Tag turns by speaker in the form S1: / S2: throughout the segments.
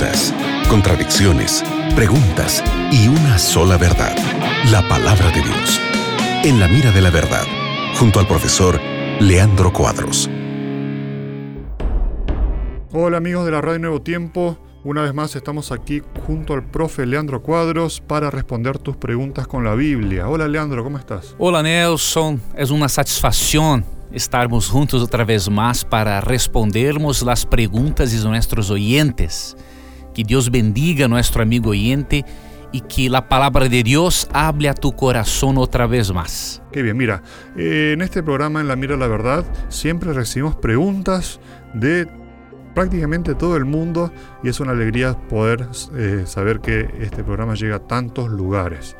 S1: dudas, contradicciones, preguntas y una sola verdad, la palabra de Dios. En la mira de la verdad, junto al profesor Leandro Cuadros.
S2: Hola amigos de la Radio Nuevo Tiempo, una vez más estamos aquí junto al profe Leandro Cuadros para responder tus preguntas con la Biblia. Hola Leandro, ¿cómo estás?
S3: Hola Nelson, es una satisfacción estarmos juntos otra vez más para respondermos las preguntas de nuestros oyentes. Que Dios bendiga a nuestro amigo oyente y que la palabra de Dios hable a tu corazón otra vez más.
S2: Qué bien, mira, eh, en este programa en La Mira la Verdad siempre recibimos preguntas de prácticamente todo el mundo y es una alegría poder eh, saber que este programa llega a tantos lugares.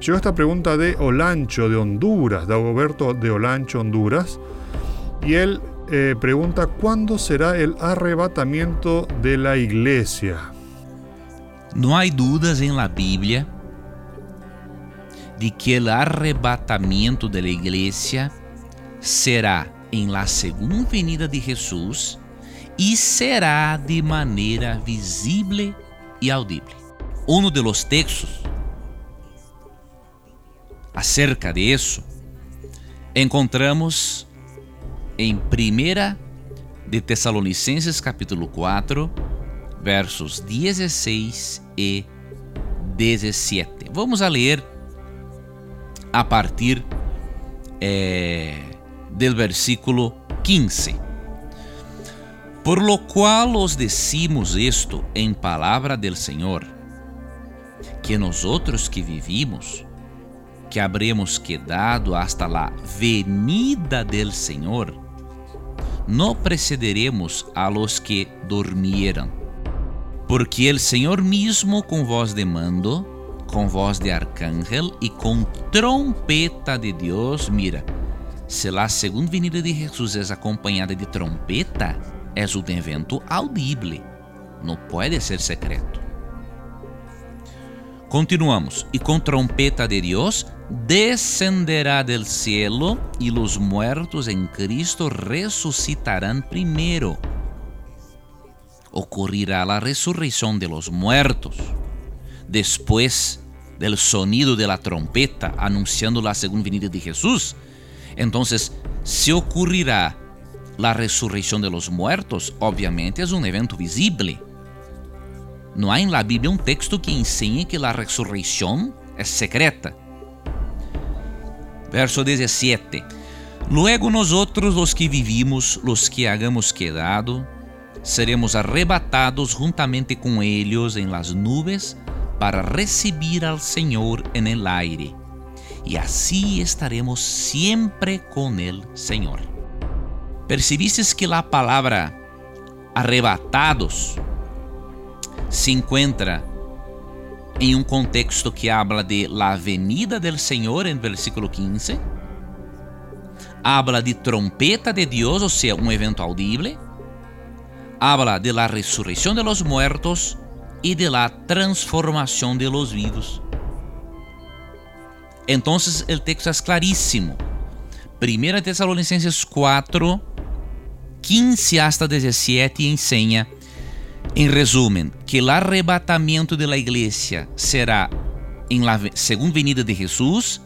S2: Llegó esta pregunta de Olancho de Honduras, de Agoberto de Olancho, Honduras, y él eh, pregunta cuándo será el arrebatamiento de la iglesia.
S3: No hay dudas en la Biblia de que el arrebatamiento de la iglesia será en la segunda venida de Jesús y será de manera visible y audible. Uno de los textos acerca de isso, encontramos em 1 de Tessalonicenses capítulo 4, versos 16 e 17. Vamos a ler a partir é, do versículo 15. Por lo qual os decimos isto em palavra del Senhor, que nós outros que vivimos, que habremos quedado hasta la venida del Señor, no precederemos a los que durmieran. Porque el Señor mismo con voz de mando, con voz de arcángel y con trompeta de Dios, mira, se la segunda venida de Jesús es acompañada de trompeta, es un evento audible, no puede ser secreto. Continuamos. E com trompeta de Deus descenderá del cielo e los muertos en Cristo resucitarán primero. Ocurrirá la resurrección de los muertos. Después del sonido de la trompeta anunciando la segunda venida de Jesús. Entonces, se ocurrirá la resurrección de los muertos, obviamente es un evento visible não há em la Bíblia um texto que ensine que a ressurreição é secreta. Verso 17. Luego nosotros los que vivimos, los que hagamos quedado, seremos arrebatados juntamente com ellos en las nubes para recibir al Señor en el aire. Y así estaremos siempre con el Señor. ¿Percibiste que la palabra arrebatados se encontra em um contexto que habla de la venida del Senhor em versículo 15. Habla de trompeta de Deus, ou seja, um evento audible. Habla de la resurrección de los muertos e de la transformação de los vivos. Então, o texto é claríssimo. 1 Tesalonicenses 4, 15 hasta 17 ensina Em resumen, que o arrebatamento de la será em la segunda venida de Jesus,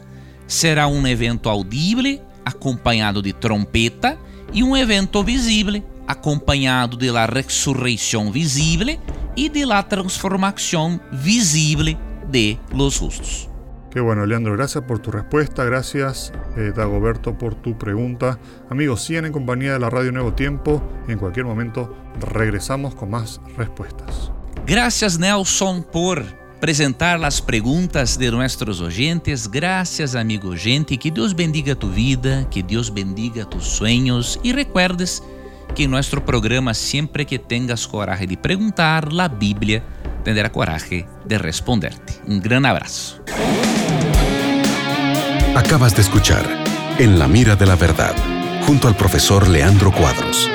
S3: será um evento audible acompanhado de trompeta e um evento visível acompanhado de la ressurreição visível e de la transformação visível de los justos.
S2: Qué bueno, Leandro, gracias por tu respuesta, gracias eh, Dagoberto por tu pregunta. Amigos, siguen en compañía de la Radio Nuevo Tiempo. En cualquier momento regresamos con más respuestas.
S3: Gracias Nelson por presentar las preguntas de nuestros oyentes. Gracias amigo gente, que Dios bendiga tu vida, que Dios bendiga tus sueños y recuerdes que en nuestro programa siempre que tengas coraje de preguntar, la Biblia tendrá coraje de responderte. Un gran abrazo.
S1: Acabas de escuchar En la mira de la verdad, junto al profesor Leandro Cuadros.